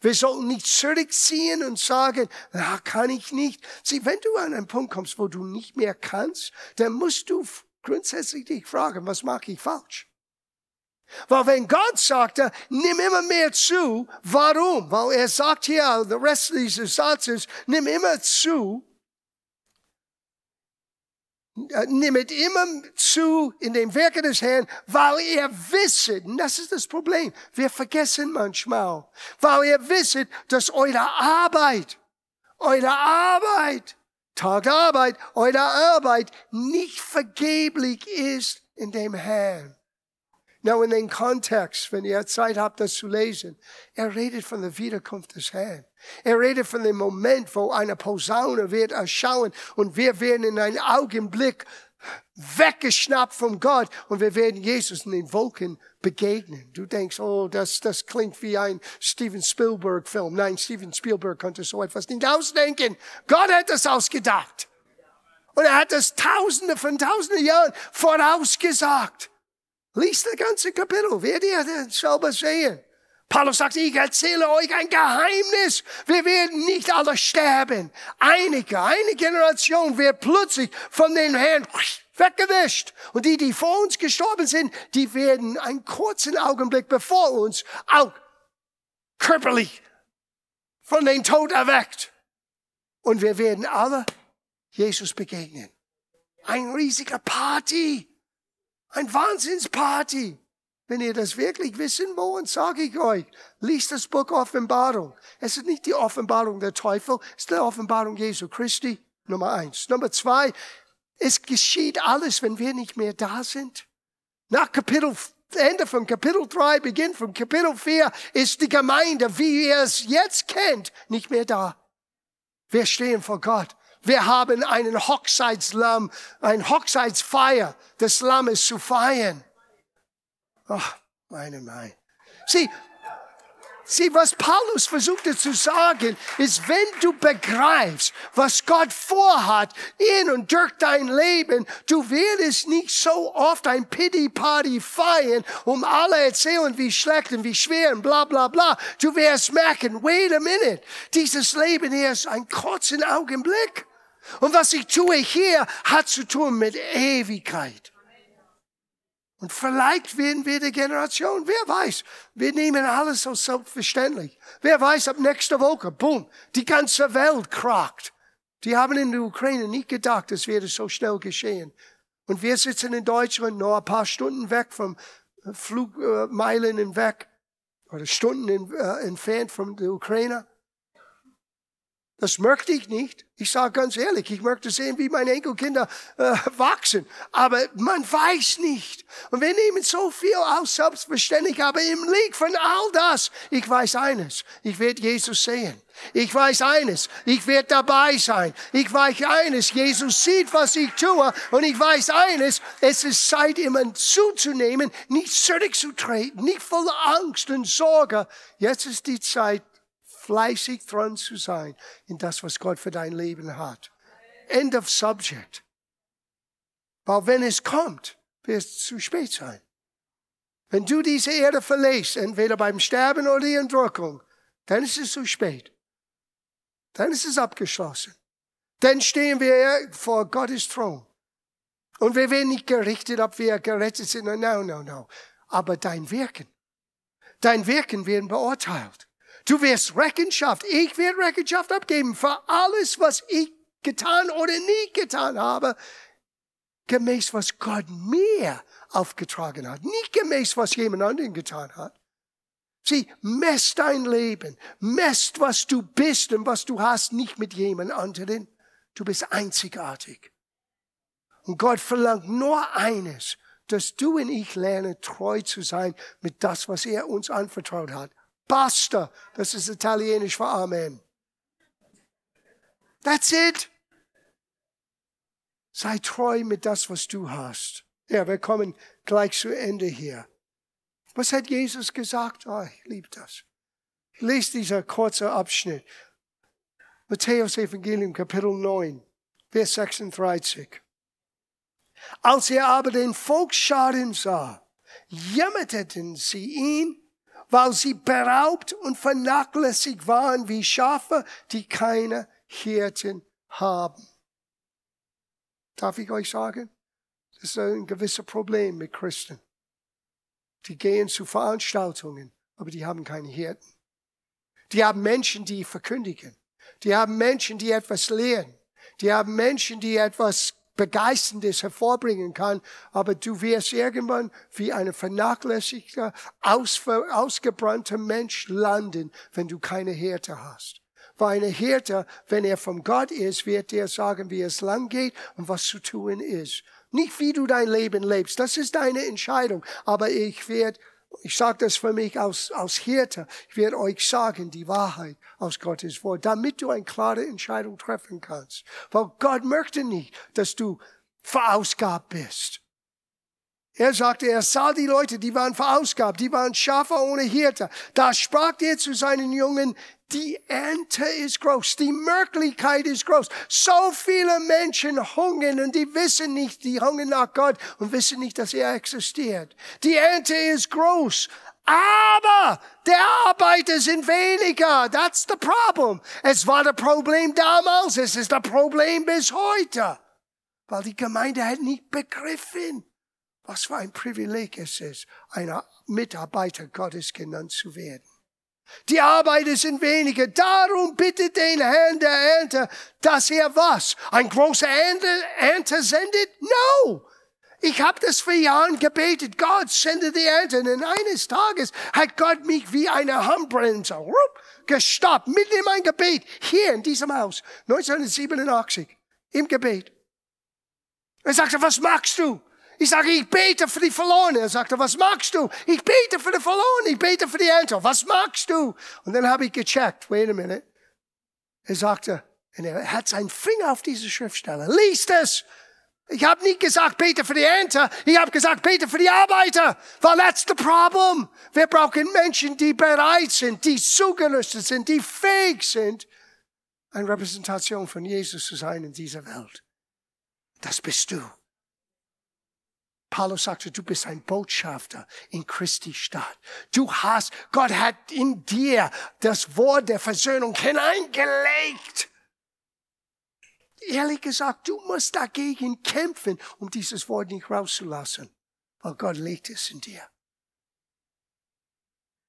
Wir sollten nicht zurückziehen und sagen, na, kann ich nicht. Sieh, wenn du an einen Punkt kommst, wo du nicht mehr kannst, dann musst du grundsätzlich dich fragen, was mache ich falsch? Weil wenn Gott sagte, nimm immer mehr zu, warum? Weil er sagt hier, der Rest dieses Satzes, nimm immer zu, äh, nimmt immer zu in dem Werke des Herrn, weil ihr wisset, und das ist das Problem, wir vergessen manchmal, weil ihr wisset, dass eure Arbeit, eure Arbeit, Tag Arbeit, eure Arbeit nicht vergeblich ist in dem Herrn. Now in den Kontext, wenn ihr Zeit habt, das zu lesen, er redet von der Wiederkunft des Herrn. Er redet von dem Moment, wo eine Posaune wird erschauen und wir werden in einem Augenblick weggeschnappt von Gott und wir werden Jesus in den Wolken begegnen. Du denkst, oh, das, das klingt wie ein Steven Spielberg Film. Nein, Steven Spielberg konnte so etwas nicht ausdenken. Gott hat das ausgedacht. Und er hat das tausende von tausenden Jahren vorausgesagt. Lies das ganze Kapitel, werdet ihr das selber sehen. Paulus sagt, ich erzähle euch ein Geheimnis. Wir werden nicht alle sterben. Einige, eine Generation wird plötzlich von den Herrn weggewischt. Und die, die vor uns gestorben sind, die werden einen kurzen Augenblick bevor uns auch körperlich von den Tod erweckt. Und wir werden alle Jesus begegnen. Ein riesiger Party. Ein Wahnsinnsparty. Wenn ihr das wirklich wissen wollt, sage ich euch, liest das Buch Offenbarung. Es ist nicht die Offenbarung der Teufel, es ist die Offenbarung Jesu Christi. Nummer eins. Nummer zwei, es geschieht alles, wenn wir nicht mehr da sind. Nach Kapitel Ende von Kapitel 3, Beginn von Kapitel 4 ist die Gemeinde, wie ihr es jetzt kennt, nicht mehr da. Wir stehen vor Gott. Wir haben einen Hochzeitslamm, ein Hochzeitsfeier des Lammes zu feiern. Ach, meine, meine. Sieh, Sieh, was Paulus versuchte zu sagen, ist, wenn du begreifst, was Gott vorhat in und durch dein Leben, du wirst nicht so oft ein Pity-Party feiern, um alle erzählen, wie schlecht und wie schwer und bla bla bla. Du wirst merken, wait a minute, dieses Leben hier ist ein kurzen Augenblick. Und was ich tue hier, hat zu tun mit Ewigkeit. Und vielleicht werden wir die Generation, wer weiß, wir nehmen alles so selbstverständlich. Wer weiß, ab nächster Woche, boom, die ganze Welt kragt. Die haben in der Ukraine nicht gedacht, es werde so schnell geschehen. Und wir sitzen in Deutschland nur ein paar Stunden weg vom Flugmeilen äh, weg oder Stunden in, äh, entfernt von der Ukraine. Das möchte ich nicht. Ich sage ganz ehrlich, ich möchte sehen, wie meine Enkelkinder äh, wachsen. Aber man weiß nicht. Und wir nehmen so viel aus, selbstverständlich. Aber im Licht von all das, ich weiß eines, ich werde Jesus sehen. Ich weiß eines, ich werde dabei sein. Ich weiß eines, Jesus sieht, was ich tue. Und ich weiß eines, es ist Zeit, immer zuzunehmen, nicht zurückzutreten, nicht voller Angst und Sorge. Jetzt ist die Zeit, fleißig dran zu sein in das, was Gott für dein Leben hat. End of subject. Weil wenn es kommt, wird es zu spät sein. Wenn du diese Erde verlässt, entweder beim Sterben oder die Entrückung, dann ist es zu spät. Dann ist es abgeschlossen. Dann stehen wir vor Gottes Thron. Und wir werden nicht gerichtet, ob wir gerettet sind. No, no, no. Aber dein Wirken, dein Wirken werden beurteilt. Du wirst Rechenschaft, ich werde Rechenschaft abgeben für alles, was ich getan oder nie getan habe, gemäß was Gott mir aufgetragen hat, nicht gemäß was jemand anderen getan hat. Sieh, mess dein Leben, mess was du bist und was du hast, nicht mit jemand anderen. Du bist einzigartig. Und Gott verlangt nur eines, dass du und ich lernen, treu zu sein mit das, was er uns anvertraut hat. Basta. Das ist italienisch für Amen. That's it. Sei treu mit das, was du hast. Ja, wir kommen gleich zu Ende hier. Was hat Jesus gesagt? Oh, ich liebe das. Ich lese dieser kurze Abschnitt. Matthäus Evangelium Kapitel 9, Vers 36. Als er aber den Volksscharen sah, jammerten sie ihn weil sie beraubt und vernachlässigt waren wie Schafe, die keine Hirten haben. Darf ich euch sagen? Das ist ein gewisses Problem mit Christen. Die gehen zu Veranstaltungen, aber die haben keine Hirten. Die haben Menschen, die verkündigen. Die haben Menschen, die etwas lehren. Die haben Menschen, die etwas Begeisterndes hervorbringen kann, aber du wirst irgendwann wie ein vernachlässigter, ausgebrannter Mensch landen, wenn du keine Härte hast. Weil eine Härte, wenn er vom Gott ist, wird er sagen, wie es lang geht und was zu tun ist. Nicht wie du dein Leben lebst, das ist deine Entscheidung, aber ich werde ich sage das für mich aus, aus Hirte. Ich werde euch sagen, die Wahrheit aus Gottes Wort, damit du eine klare Entscheidung treffen kannst. Weil Gott möchte nicht, dass du verausgabt bist. Er sagte, er sah die Leute, die waren verausgabt, die waren Schafe ohne Hirte. Da sprach er zu seinen Jungen, die Ernte ist groß, die Möglichkeit ist groß. So viele Menschen hungern und die wissen nicht, die hungern nach Gott und wissen nicht, dass er existiert. Die Ernte ist groß, aber der Arbeiter sind weniger. That's the problem. Es war das Problem damals, es ist das Problem bis heute. Weil die Gemeinde hat nicht begriffen, was für ein Privileg es ist, ein Mitarbeiter Gottes genannt zu werden. Die Arbeiter sind weniger. Darum bittet den Herrn der Ernte, dass er was? Ein großer Ernte, Ernte sendet? No! Ich habe das für Jahren gebetet. Gott sende die Ernte. Und eines Tages hat Gott mich wie eine Handbremse gestoppt, mitten in mein Gebet, hier in diesem Haus, 1987, im Gebet. Er sagte, was machst du? Ich sage, ich bete für die Verlorenen. Er sagte, was magst du? Ich bete für die Verlorenen. Ich bete für die Ernte. Was magst du? Und dann habe ich gecheckt. Wait a minute. Er sagte, und er hat seinen Finger auf diese Schriftstelle. Lies es. Ich habe nicht gesagt, bete für die Ernte. Ich habe gesagt, bete für die Arbeiter. Weil that's the problem. Wir brauchen Menschen, die bereit sind, die zugerüstet sind, die fähig sind, eine Repräsentation von Jesus zu sein in dieser Welt. Das bist du. Paulus sagte, du bist ein Botschafter in Christi Stadt. Du hast, Gott hat in dir das Wort der Versöhnung hineingelegt. Ehrlich gesagt, du musst dagegen kämpfen, um dieses Wort nicht rauszulassen, weil Gott legt es in dir.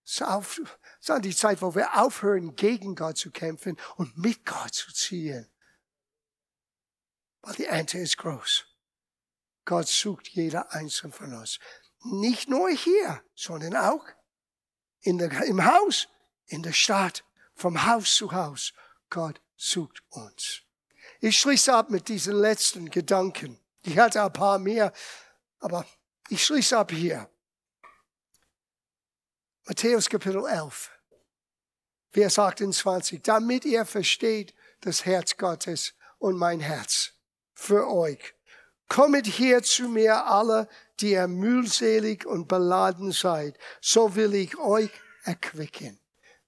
Es ist die Zeit, wo wir aufhören, gegen Gott zu kämpfen und mit Gott zu ziehen. Weil die Ernte ist groß. Gott sucht jeder einzelne von uns. Nicht nur hier, sondern auch in der, im Haus, in der Stadt, vom Haus zu Haus. Gott sucht uns. Ich schließe ab mit diesen letzten Gedanken. Ich hatte ein paar mehr, aber ich schließe ab hier. Matthäus Kapitel 11, Vers 28. Damit ihr versteht das Herz Gottes und mein Herz für euch Kommet her zu mir alle, die ihr mühselig und beladen seid, so will ich euch erquicken.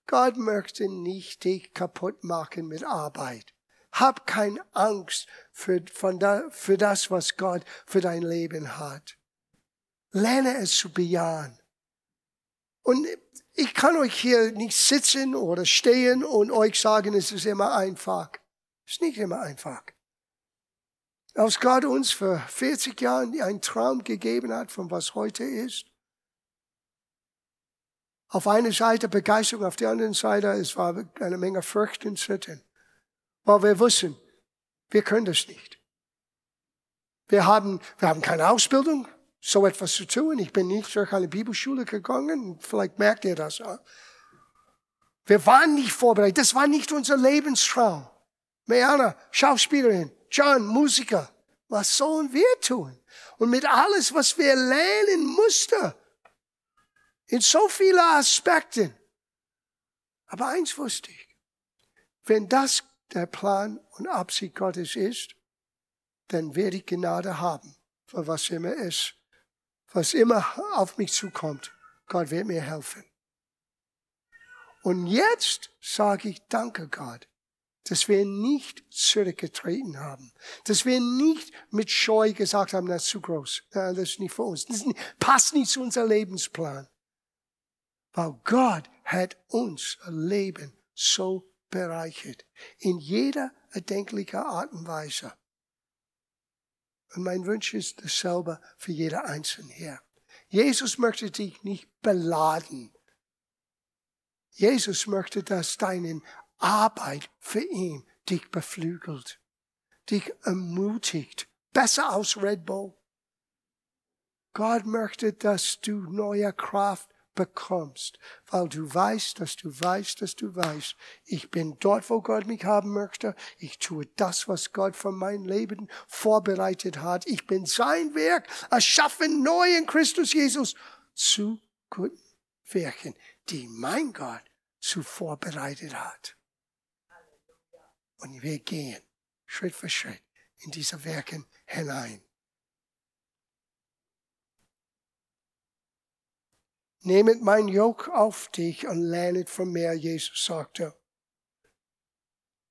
Gott möchte nicht dich kaputt machen mit Arbeit. Hab keine Angst für, von da, für das, was Gott für dein Leben hat. Lerne es zu bejahen. Und ich kann euch hier nicht sitzen oder stehen und euch sagen, es ist immer einfach. Es ist nicht immer einfach. Als Gott uns vor 40 Jahren einen Traum gegeben hat, von was heute ist. Auf einer Seite Begeisterung, auf der anderen Seite es war eine Menge Furcht und Zittern. Weil wir wussten, wir können das nicht. Wir haben, wir haben keine Ausbildung, so etwas zu tun. Ich bin nicht durch eine Bibelschule gegangen. Vielleicht merkt ihr das. Wir waren nicht vorbereitet. Das war nicht unser Lebenstraum. Meana, Schauspielerin, John, Musiker, was sollen wir tun? Und mit alles, was wir lernen mussten, in so vielen Aspekten. Aber eins wusste ich, wenn das der Plan und Absicht Gottes ist, dann werde ich Gnade haben, für was immer ist, was immer auf mich zukommt. Gott wird mir helfen. Und jetzt sage ich, danke Gott, dass wir nicht zurückgetreten haben, dass wir nicht mit Scheu gesagt haben, das ist zu groß, das ist nicht für uns, das passt nicht zu unserem Lebensplan. Weil Gott hat uns Leben so bereichert, in jeder erdenklichen Art und Weise. Und mein Wunsch ist dasselbe für jeder Einzelne hier. Jesus möchte dich nicht beladen. Jesus möchte, dass deinen Arbeit für ihn dich beflügelt, dich ermutigt, besser als Red Bull. Gott möchte, dass du neue Kraft bekommst, weil du weißt, dass du weißt, dass du weißt, ich bin dort, wo Gott mich haben möchte. Ich tue das, was Gott für mein Leben vorbereitet hat. Ich bin sein Werk, erschaffen neu in Christus Jesus zu guten Werken, die mein Gott zu vorbereitet hat. Und wir gehen Schritt für Schritt in diese Werken hinein. Nehmet mein Joch auf dich und lernet von mir, Jesus sagte.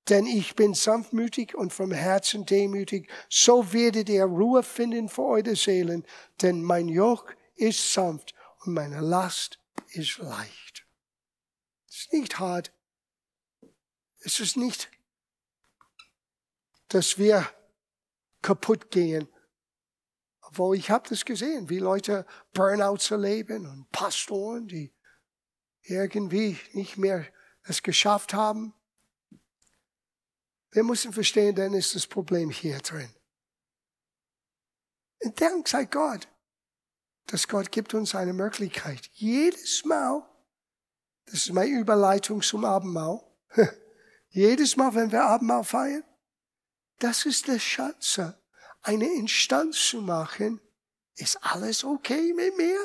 Denn ich bin sanftmütig und vom Herzen demütig, so werdet ihr Ruhe finden für eure Seelen, denn mein Joch ist sanft und meine Last ist leicht. Es ist nicht hart. Es ist nicht, dass wir kaputt gehen. Obwohl ich habe das gesehen, wie Leute Burnouts erleben und Pastoren, die irgendwie nicht mehr es geschafft haben. Wir müssen verstehen, dann ist das Problem hier drin. Und Dank sei Gott, dass Gott gibt uns eine Möglichkeit. Jedes Mal, das ist meine Überleitung zum Abendmahl, jedes Mal, wenn wir Abendmahl feiern, das ist der Chance, eine Instanz zu machen. Ist alles okay mit mir?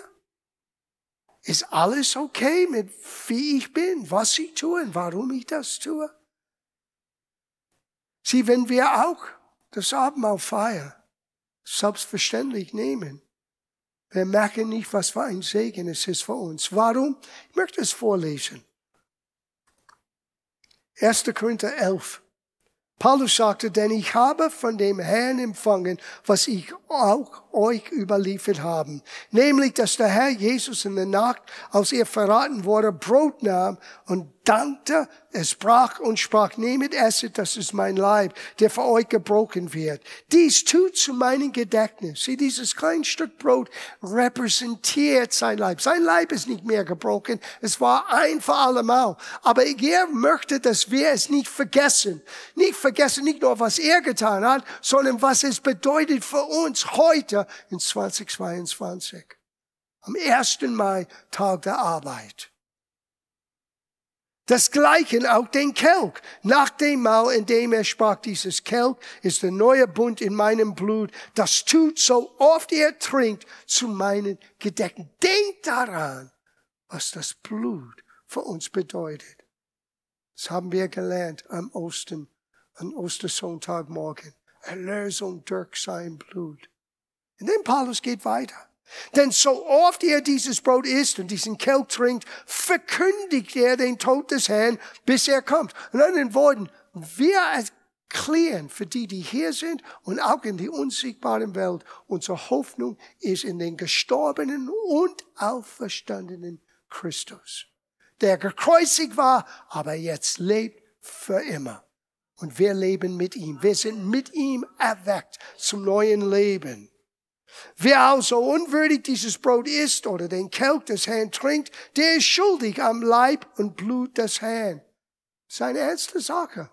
Ist alles okay mit wie ich bin, was ich tue und warum ich das tue? Sieh, wenn wir auch das Abendmahl feiern, selbstverständlich nehmen, wir merken nicht, was für ein Segen es ist für uns. Warum? Ich möchte es vorlesen. 1. Korinther 11. Paulus sagte, denn ich habe von dem Herrn empfangen, was ich auch euch überliefert habe. Nämlich, dass der Herr Jesus in der Nacht, als er verraten wurde, Brot nahm und dankte, es brach und sprach, nehmet esset, das ist mein Leib, der für euch gebrochen wird. Dies tut zu meinem Gedächtnis. Sieh, dieses kleine Stück Brot repräsentiert sein Leib. Sein Leib ist nicht mehr gebrochen. Es war ein für allemal. Aber er möchte, dass wir es nicht vergessen. Nicht vergessen, nicht nur was er getan hat, sondern was es bedeutet für uns heute in 2022. Am 1. Mai, Tag der Arbeit. Das Gleiche auch den Kelch. Nach dem Mal, in dem er sprach, dieses Kelch ist der neue Bund in meinem Blut. Das tut so oft ihr trinkt zu meinen Gedecken. Denkt daran, was das Blut für uns bedeutet. Das haben wir gelernt am Osten, am Ostersonntagmorgen. Erlösung durch sein Blut. Und dann Paulus geht weiter. Denn so oft er dieses Brot isst und diesen Kelch trinkt, verkündigt er den Tod des Herrn, bis er kommt. In anderen Worten, wir erklären für die, die hier sind und auch in die unsichtbaren Welt, unsere Hoffnung ist in den gestorbenen und auferstandenen Christus, der gekreuzigt war, aber jetzt lebt für immer. Und wir leben mit ihm. Wir sind mit ihm erweckt zum neuen Leben. Wer also unwürdig dieses Brot isst oder den Kelch des Herrn trinkt, der ist schuldig am Leib und Blut des Herrn. Das ist eine ernste Sache.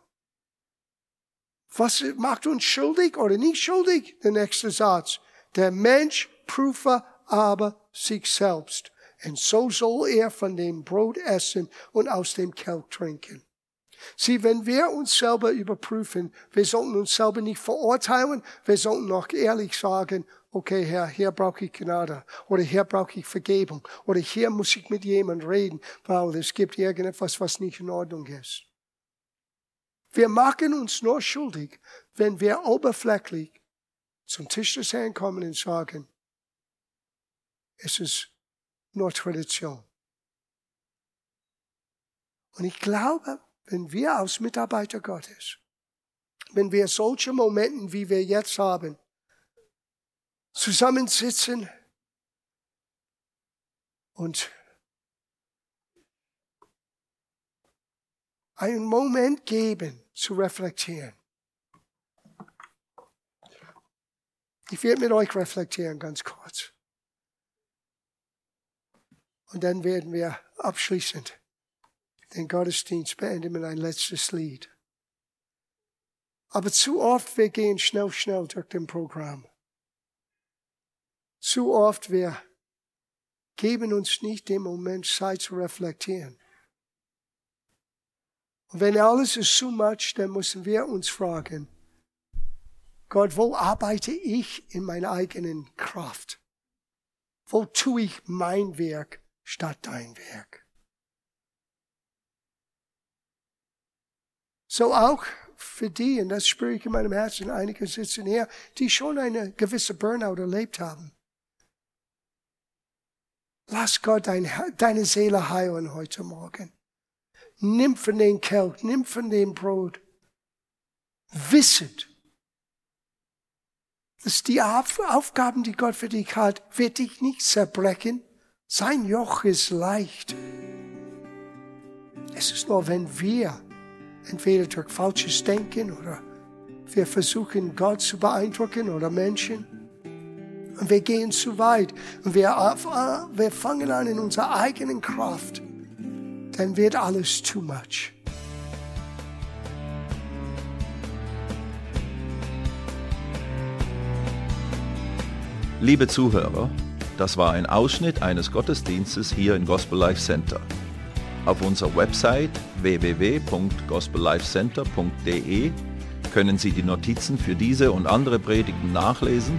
Was macht uns schuldig oder nicht schuldig? Der nächste Satz. Der Mensch prüfe aber sich selbst. Und so soll er von dem Brot essen und aus dem Kelch trinken. Sieh, wenn wir uns selber überprüfen, wir sollten uns selber nicht verurteilen, wir sollten noch ehrlich sagen, okay, Herr, hier brauche ich Gnade oder hier brauche ich Vergebung oder hier muss ich mit jemandem reden, weil es gibt irgendetwas, was nicht in Ordnung ist. Wir machen uns nur schuldig, wenn wir oberflächlich zum Tisch des Herrn kommen und sagen, es ist nur Tradition. Und ich glaube, wenn wir als Mitarbeiter Gottes, wenn wir solche Momente, wie wir jetzt haben, zusammensitzen und einen Moment geben zu reflektieren. Ich werde mit euch reflektieren ganz kurz. Und dann werden wir abschließend den Gottesdienst beenden mit ein letztes Lied. Aber zu oft wir gehen schnell, schnell durch den Programm. Zu oft wir geben uns nicht den Moment Zeit zu reflektieren. Und wenn alles ist zu much, dann müssen wir uns fragen, Gott, wo arbeite ich in meiner eigenen Kraft? Wo tue ich mein Werk statt dein Werk? So auch für die, und das spüre ich in meinem Herzen, einige sitzen hier, die schon eine gewisse Burnout erlebt haben. Lass Gott dein, deine Seele heilen heute Morgen. Nimm von dem Kelch, nimm von dem Brot. Wisset, dass die Aufgaben, die Gott für dich hat, wird dich nicht zerbrechen. Sein Joch ist leicht. Es ist nur, wenn wir entweder durch falsches Denken oder wir versuchen, Gott zu beeindrucken oder Menschen, und wir gehen zu weit und wir, wir fangen an in unserer eigenen Kraft, dann wird alles too much. Liebe Zuhörer, das war ein Ausschnitt eines Gottesdienstes hier im Gospel Life Center. Auf unserer Website www.gospellifecenter.de können Sie die Notizen für diese und andere Predigten nachlesen